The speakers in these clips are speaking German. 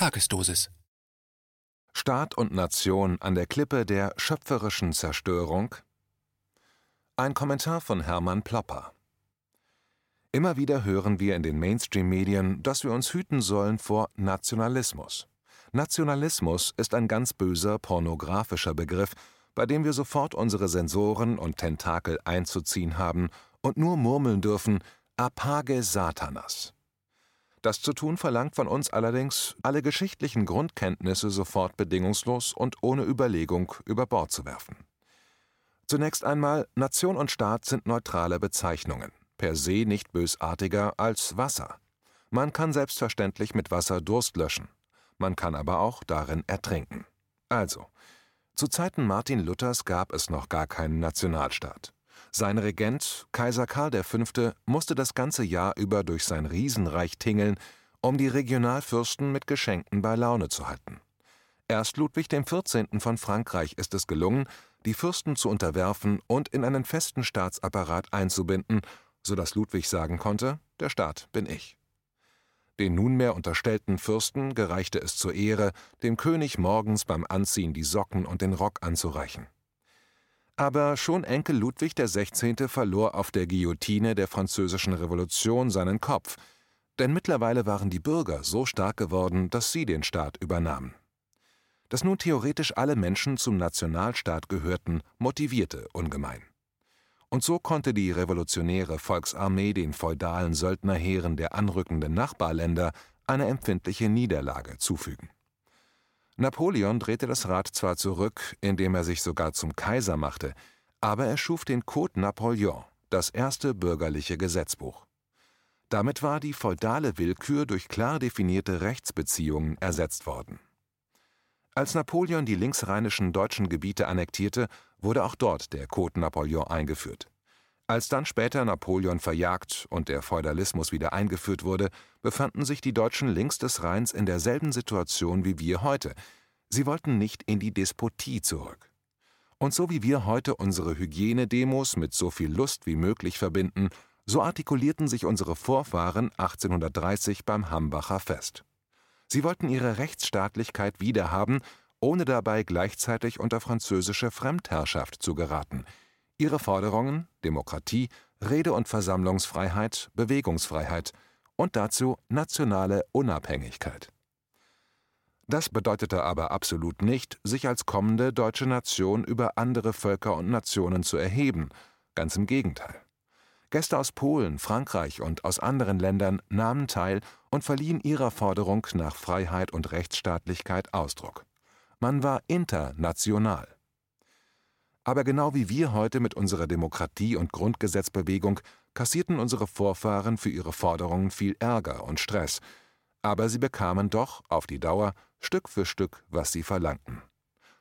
Tagesdosis. Staat und Nation an der Klippe der schöpferischen Zerstörung? Ein Kommentar von Hermann Plopper. Immer wieder hören wir in den Mainstream-Medien, dass wir uns hüten sollen vor Nationalismus. Nationalismus ist ein ganz böser pornografischer Begriff, bei dem wir sofort unsere Sensoren und Tentakel einzuziehen haben und nur murmeln dürfen, apage Satanas. Das zu tun verlangt von uns allerdings, alle geschichtlichen Grundkenntnisse sofort bedingungslos und ohne Überlegung über Bord zu werfen. Zunächst einmal, Nation und Staat sind neutrale Bezeichnungen, per se nicht bösartiger als Wasser. Man kann selbstverständlich mit Wasser Durst löschen, man kann aber auch darin ertrinken. Also, zu Zeiten Martin Luthers gab es noch gar keinen Nationalstaat. Sein Regent, Kaiser Karl V., musste das ganze Jahr über durch sein Riesenreich tingeln, um die Regionalfürsten mit Geschenken bei Laune zu halten. Erst Ludwig XIV. von Frankreich ist es gelungen, die Fürsten zu unterwerfen und in einen festen Staatsapparat einzubinden, so dass Ludwig sagen konnte: Der Staat bin ich. Den nunmehr unterstellten Fürsten gereichte es zur Ehre, dem König morgens beim Anziehen die Socken und den Rock anzureichen. Aber schon Enkel Ludwig XVI. verlor auf der Guillotine der Französischen Revolution seinen Kopf, denn mittlerweile waren die Bürger so stark geworden, dass sie den Staat übernahmen. Dass nun theoretisch alle Menschen zum Nationalstaat gehörten, motivierte ungemein. Und so konnte die revolutionäre Volksarmee den feudalen Söldnerheeren der anrückenden Nachbarländer eine empfindliche Niederlage zufügen. Napoleon drehte das Rad zwar zurück, indem er sich sogar zum Kaiser machte, aber er schuf den Code Napoleon, das erste bürgerliche Gesetzbuch. Damit war die feudale Willkür durch klar definierte Rechtsbeziehungen ersetzt worden. Als Napoleon die linksrheinischen deutschen Gebiete annektierte, wurde auch dort der Code Napoleon eingeführt. Als dann später Napoleon verjagt und der Feudalismus wieder eingeführt wurde, befanden sich die Deutschen links des Rheins in derselben Situation wie wir heute. Sie wollten nicht in die Despotie zurück. Und so wie wir heute unsere Hygienedemos mit so viel Lust wie möglich verbinden, so artikulierten sich unsere Vorfahren 1830 beim Hambacher Fest. Sie wollten ihre Rechtsstaatlichkeit wiederhaben, ohne dabei gleichzeitig unter französische Fremdherrschaft zu geraten – Ihre Forderungen Demokratie, Rede- und Versammlungsfreiheit, Bewegungsfreiheit und dazu nationale Unabhängigkeit. Das bedeutete aber absolut nicht, sich als kommende deutsche Nation über andere Völker und Nationen zu erheben, ganz im Gegenteil. Gäste aus Polen, Frankreich und aus anderen Ländern nahmen teil und verliehen ihrer Forderung nach Freiheit und Rechtsstaatlichkeit Ausdruck. Man war international. Aber genau wie wir heute mit unserer Demokratie- und Grundgesetzbewegung kassierten unsere Vorfahren für ihre Forderungen viel Ärger und Stress, aber sie bekamen doch auf die Dauer Stück für Stück, was sie verlangten.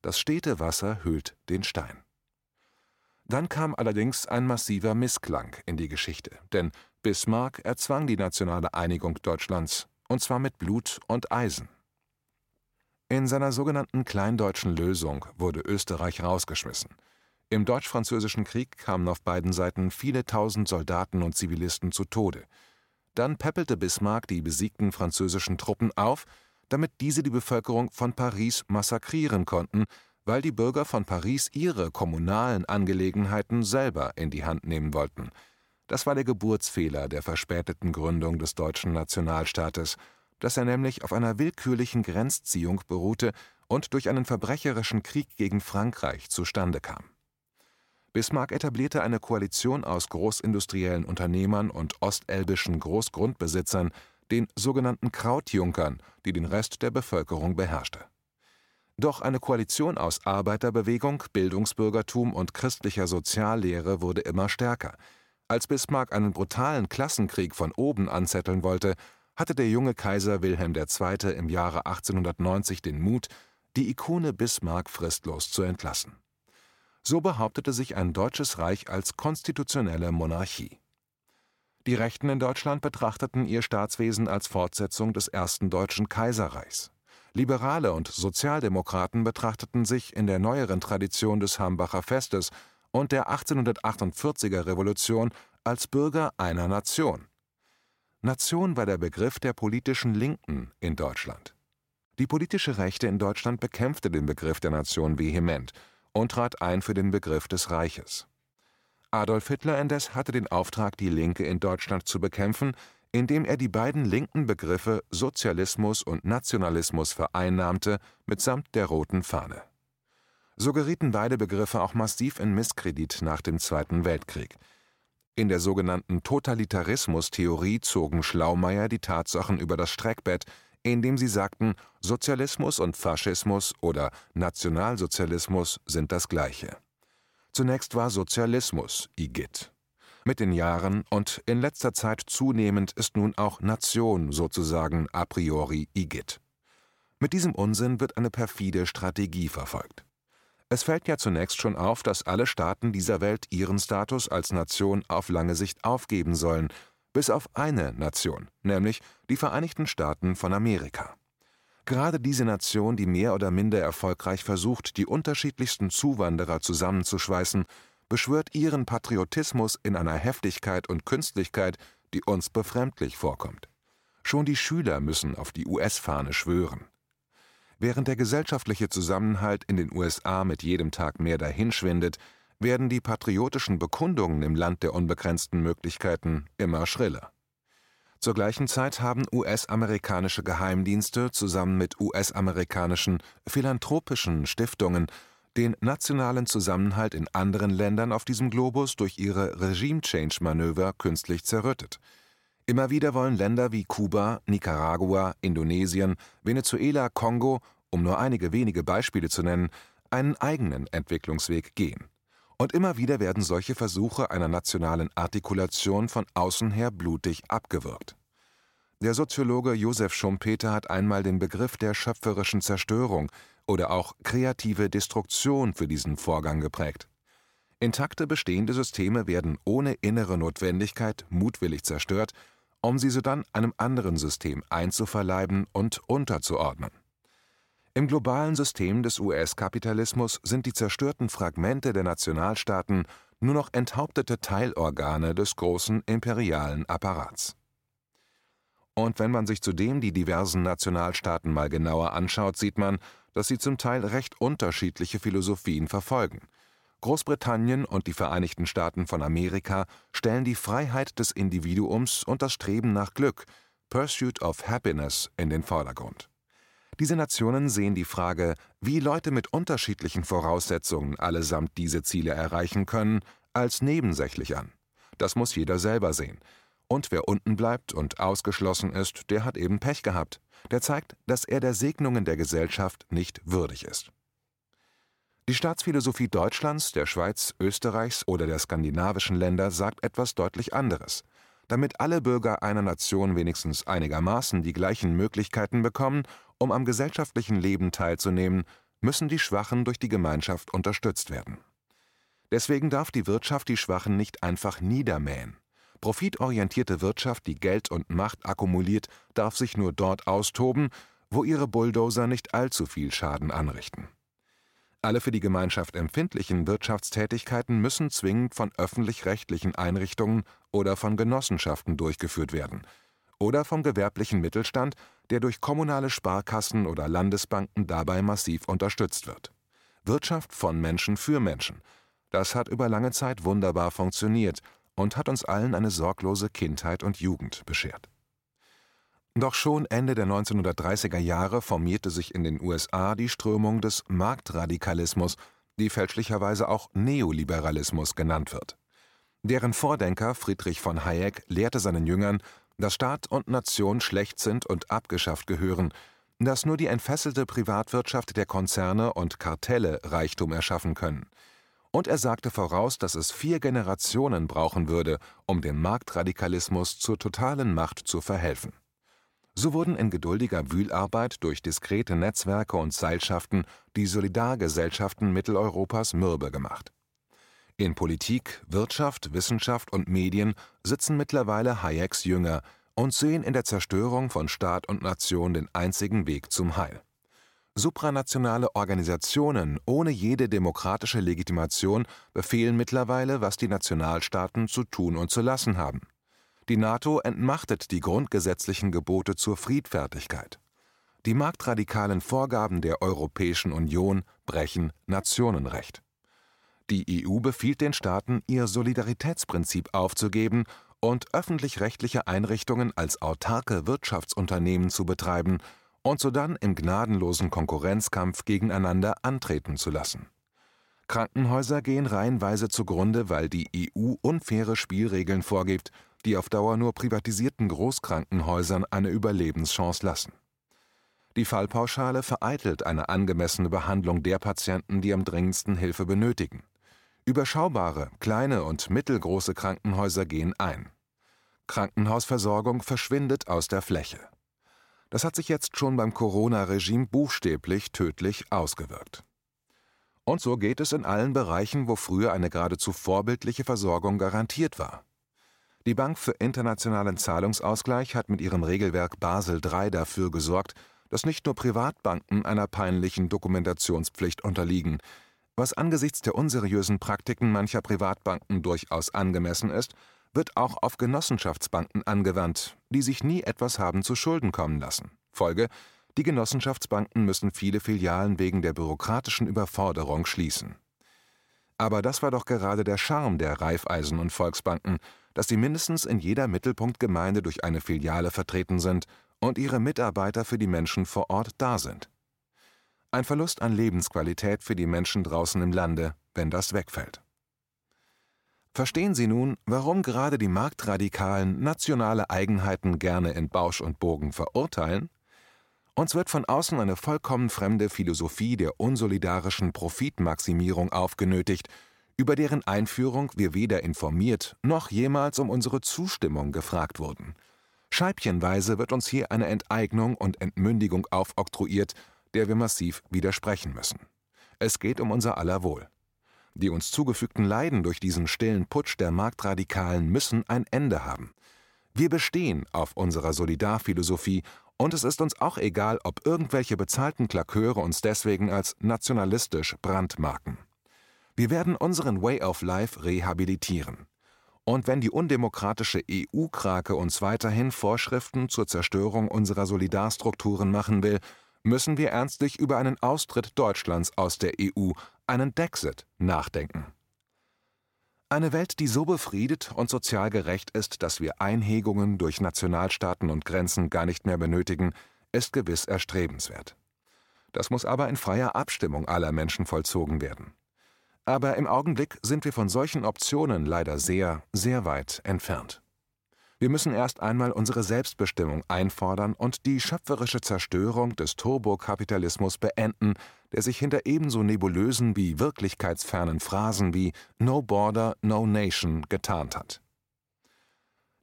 Das stete Wasser hüllt den Stein. Dann kam allerdings ein massiver Missklang in die Geschichte, denn Bismarck erzwang die nationale Einigung Deutschlands, und zwar mit Blut und Eisen. In seiner sogenannten Kleindeutschen Lösung wurde Österreich rausgeschmissen. Im Deutsch-Französischen Krieg kamen auf beiden Seiten viele tausend Soldaten und Zivilisten zu Tode. Dann päppelte Bismarck die besiegten französischen Truppen auf, damit diese die Bevölkerung von Paris massakrieren konnten, weil die Bürger von Paris ihre kommunalen Angelegenheiten selber in die Hand nehmen wollten. Das war der Geburtsfehler der verspäteten Gründung des deutschen Nationalstaates dass er nämlich auf einer willkürlichen Grenzziehung beruhte und durch einen verbrecherischen Krieg gegen Frankreich zustande kam. Bismarck etablierte eine Koalition aus großindustriellen Unternehmern und ostelbischen Großgrundbesitzern, den sogenannten Krautjunkern, die den Rest der Bevölkerung beherrschte. Doch eine Koalition aus Arbeiterbewegung, Bildungsbürgertum und christlicher Soziallehre wurde immer stärker. Als Bismarck einen brutalen Klassenkrieg von oben anzetteln wollte, hatte der junge Kaiser Wilhelm II. im Jahre 1890 den Mut, die Ikone Bismarck fristlos zu entlassen. So behauptete sich ein deutsches Reich als konstitutionelle Monarchie. Die Rechten in Deutschland betrachteten ihr Staatswesen als Fortsetzung des ersten deutschen Kaiserreichs. Liberale und Sozialdemokraten betrachteten sich in der neueren Tradition des Hambacher Festes und der 1848er Revolution als Bürger einer Nation. Nation war der Begriff der politischen Linken in Deutschland. Die politische Rechte in Deutschland bekämpfte den Begriff der Nation vehement und trat ein für den Begriff des Reiches. Adolf Hitler indes hatte den Auftrag, die Linke in Deutschland zu bekämpfen, indem er die beiden linken Begriffe Sozialismus und Nationalismus vereinnahmte mitsamt der roten Fahne. So gerieten beide Begriffe auch massiv in Misskredit nach dem Zweiten Weltkrieg. In der sogenannten Totalitarismus-Theorie zogen Schlaumeier die Tatsachen über das Streckbett, indem sie sagten, Sozialismus und Faschismus oder Nationalsozialismus sind das Gleiche. Zunächst war Sozialismus Igitt. Mit den Jahren und in letzter Zeit zunehmend ist nun auch Nation sozusagen a priori Igitt. Mit diesem Unsinn wird eine perfide Strategie verfolgt. Es fällt ja zunächst schon auf, dass alle Staaten dieser Welt ihren Status als Nation auf lange Sicht aufgeben sollen, bis auf eine Nation, nämlich die Vereinigten Staaten von Amerika. Gerade diese Nation, die mehr oder minder erfolgreich versucht, die unterschiedlichsten Zuwanderer zusammenzuschweißen, beschwört ihren Patriotismus in einer Heftigkeit und Künstlichkeit, die uns befremdlich vorkommt. Schon die Schüler müssen auf die US-Fahne schwören. Während der gesellschaftliche Zusammenhalt in den USA mit jedem Tag mehr dahinschwindet, werden die patriotischen Bekundungen im Land der unbegrenzten Möglichkeiten immer schriller. Zur gleichen Zeit haben US-amerikanische Geheimdienste zusammen mit US-amerikanischen philanthropischen Stiftungen den nationalen Zusammenhalt in anderen Ländern auf diesem Globus durch ihre Regime-Change-Manöver künstlich zerrüttet – Immer wieder wollen Länder wie Kuba, Nicaragua, Indonesien, Venezuela, Kongo, um nur einige wenige Beispiele zu nennen, einen eigenen Entwicklungsweg gehen. Und immer wieder werden solche Versuche einer nationalen Artikulation von außen her blutig abgewürgt. Der Soziologe Josef Schumpeter hat einmal den Begriff der schöpferischen Zerstörung oder auch kreative Destruktion für diesen Vorgang geprägt. Intakte bestehende Systeme werden ohne innere Notwendigkeit mutwillig zerstört um sie sodann einem anderen System einzuverleiben und unterzuordnen. Im globalen System des US-Kapitalismus sind die zerstörten Fragmente der Nationalstaaten nur noch enthauptete Teilorgane des großen imperialen Apparats. Und wenn man sich zudem die diversen Nationalstaaten mal genauer anschaut, sieht man, dass sie zum Teil recht unterschiedliche Philosophien verfolgen – Großbritannien und die Vereinigten Staaten von Amerika stellen die Freiheit des Individuums und das Streben nach Glück (Pursuit of Happiness) in den Vordergrund. Diese Nationen sehen die Frage, wie Leute mit unterschiedlichen Voraussetzungen allesamt diese Ziele erreichen können, als nebensächlich an. Das muss jeder selber sehen. Und wer unten bleibt und ausgeschlossen ist, der hat eben Pech gehabt. Der zeigt, dass er der Segnungen der Gesellschaft nicht würdig ist die Staatsphilosophie Deutschlands, der Schweiz, Österreichs oder der skandinavischen Länder sagt etwas deutlich anderes. Damit alle Bürger einer Nation wenigstens einigermaßen die gleichen Möglichkeiten bekommen, um am gesellschaftlichen Leben teilzunehmen, müssen die Schwachen durch die Gemeinschaft unterstützt werden. Deswegen darf die Wirtschaft die Schwachen nicht einfach niedermähen. Profitorientierte Wirtschaft, die Geld und Macht akkumuliert, darf sich nur dort austoben, wo ihre Bulldozer nicht allzu viel Schaden anrichten. Alle für die Gemeinschaft empfindlichen Wirtschaftstätigkeiten müssen zwingend von öffentlich-rechtlichen Einrichtungen oder von Genossenschaften durchgeführt werden oder vom gewerblichen Mittelstand, der durch kommunale Sparkassen oder Landesbanken dabei massiv unterstützt wird. Wirtschaft von Menschen für Menschen. Das hat über lange Zeit wunderbar funktioniert und hat uns allen eine sorglose Kindheit und Jugend beschert doch schon Ende der 1930er Jahre formierte sich in den USA die Strömung des Marktradikalismus, die fälschlicherweise auch Neoliberalismus genannt wird. Deren Vordenker Friedrich von Hayek lehrte seinen Jüngern, dass Staat und Nation schlecht sind und abgeschafft gehören, dass nur die entfesselte Privatwirtschaft der Konzerne und Kartelle Reichtum erschaffen können. Und er sagte voraus, dass es vier Generationen brauchen würde, um dem Marktradikalismus zur totalen Macht zu verhelfen. So wurden in geduldiger Wühlarbeit durch diskrete Netzwerke und Seilschaften die Solidargesellschaften Mitteleuropas mürbe gemacht. In Politik, Wirtschaft, Wissenschaft und Medien sitzen mittlerweile Hayeks Jünger und sehen in der Zerstörung von Staat und Nation den einzigen Weg zum Heil. Supranationale Organisationen ohne jede demokratische Legitimation befehlen mittlerweile, was die Nationalstaaten zu tun und zu lassen haben die NATO entmachtet die grundgesetzlichen Gebote zur Friedfertigkeit. Die marktradikalen Vorgaben der Europäischen Union brechen Nationenrecht. Die EU befiehlt den Staaten, ihr Solidaritätsprinzip aufzugeben und öffentlich-rechtliche Einrichtungen als autarke Wirtschaftsunternehmen zu betreiben und sodann im gnadenlosen Konkurrenzkampf gegeneinander antreten zu lassen. Krankenhäuser gehen reihenweise zugrunde, weil die EU unfaire Spielregeln vorgibt, die auf Dauer nur privatisierten Großkrankenhäusern eine Überlebenschance lassen. Die Fallpauschale vereitelt eine angemessene Behandlung der Patienten, die am dringendsten Hilfe benötigen. Überschaubare, kleine und mittelgroße Krankenhäuser gehen ein. Krankenhausversorgung verschwindet aus der Fläche. Das hat sich jetzt schon beim Corona-Regime buchstäblich tödlich ausgewirkt. Und so geht es in allen Bereichen, wo früher eine geradezu vorbildliche Versorgung garantiert war. Die Bank für internationalen Zahlungsausgleich hat mit ihrem Regelwerk Basel III dafür gesorgt, dass nicht nur Privatbanken einer peinlichen Dokumentationspflicht unterliegen, was angesichts der unseriösen Praktiken mancher Privatbanken durchaus angemessen ist, wird auch auf Genossenschaftsbanken angewandt, die sich nie etwas haben zu Schulden kommen lassen. Folge: Die Genossenschaftsbanken müssen viele Filialen wegen der bürokratischen Überforderung schließen. Aber das war doch gerade der Charme der Raiffeisen und Volksbanken, dass sie mindestens in jeder Mittelpunktgemeinde durch eine Filiale vertreten sind und ihre Mitarbeiter für die Menschen vor Ort da sind. Ein Verlust an Lebensqualität für die Menschen draußen im Lande, wenn das wegfällt. Verstehen Sie nun, warum gerade die Marktradikalen nationale Eigenheiten gerne in Bausch und Bogen verurteilen? Uns wird von außen eine vollkommen fremde Philosophie der unsolidarischen Profitmaximierung aufgenötigt, über deren Einführung wir weder informiert noch jemals um unsere Zustimmung gefragt wurden. Scheibchenweise wird uns hier eine Enteignung und Entmündigung aufoktroyiert, der wir massiv widersprechen müssen. Es geht um unser aller Wohl. Die uns zugefügten Leiden durch diesen stillen Putsch der Marktradikalen müssen ein Ende haben. Wir bestehen auf unserer Solidarphilosophie und es ist uns auch egal, ob irgendwelche bezahlten Klaköre uns deswegen als nationalistisch brandmarken. Wir werden unseren Way of Life rehabilitieren. Und wenn die undemokratische EU-Krake uns weiterhin Vorschriften zur Zerstörung unserer Solidarstrukturen machen will, müssen wir ernstlich über einen Austritt Deutschlands aus der EU, einen Dexit, nachdenken. Eine Welt, die so befriedet und sozial gerecht ist, dass wir Einhegungen durch Nationalstaaten und Grenzen gar nicht mehr benötigen, ist gewiss erstrebenswert. Das muss aber in freier Abstimmung aller Menschen vollzogen werden. Aber im Augenblick sind wir von solchen Optionen leider sehr, sehr weit entfernt. Wir müssen erst einmal unsere Selbstbestimmung einfordern und die schöpferische Zerstörung des Turbokapitalismus beenden, der sich hinter ebenso nebulösen wie wirklichkeitsfernen Phrasen wie No Border, No Nation getarnt hat.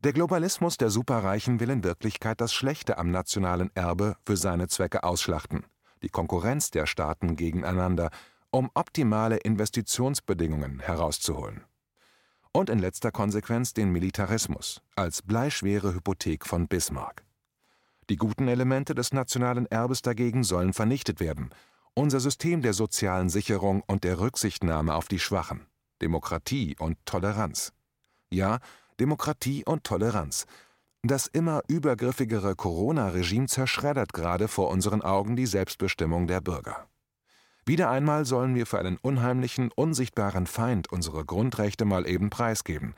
Der Globalismus der Superreichen will in Wirklichkeit das Schlechte am nationalen Erbe für seine Zwecke ausschlachten, die Konkurrenz der Staaten gegeneinander, um optimale Investitionsbedingungen herauszuholen und in letzter Konsequenz den Militarismus als bleischwere Hypothek von Bismarck. Die guten Elemente des nationalen Erbes dagegen sollen vernichtet werden. Unser System der sozialen Sicherung und der Rücksichtnahme auf die Schwachen. Demokratie und Toleranz. Ja, Demokratie und Toleranz. Das immer übergriffigere Corona-Regime zerschreddert gerade vor unseren Augen die Selbstbestimmung der Bürger. Wieder einmal sollen wir für einen unheimlichen, unsichtbaren Feind unsere Grundrechte mal eben preisgeben.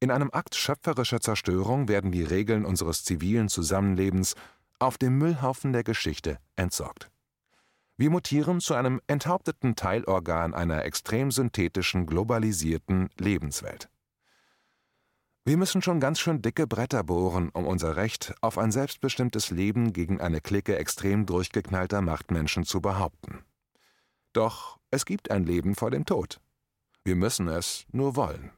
In einem Akt schöpferischer Zerstörung werden die Regeln unseres zivilen Zusammenlebens auf dem Müllhaufen der Geschichte entsorgt. Wir mutieren zu einem enthaupteten Teilorgan einer extrem synthetischen, globalisierten Lebenswelt. Wir müssen schon ganz schön dicke Bretter bohren, um unser Recht auf ein selbstbestimmtes Leben gegen eine Clique extrem durchgeknallter Machtmenschen zu behaupten. Doch es gibt ein Leben vor dem Tod. Wir müssen es nur wollen.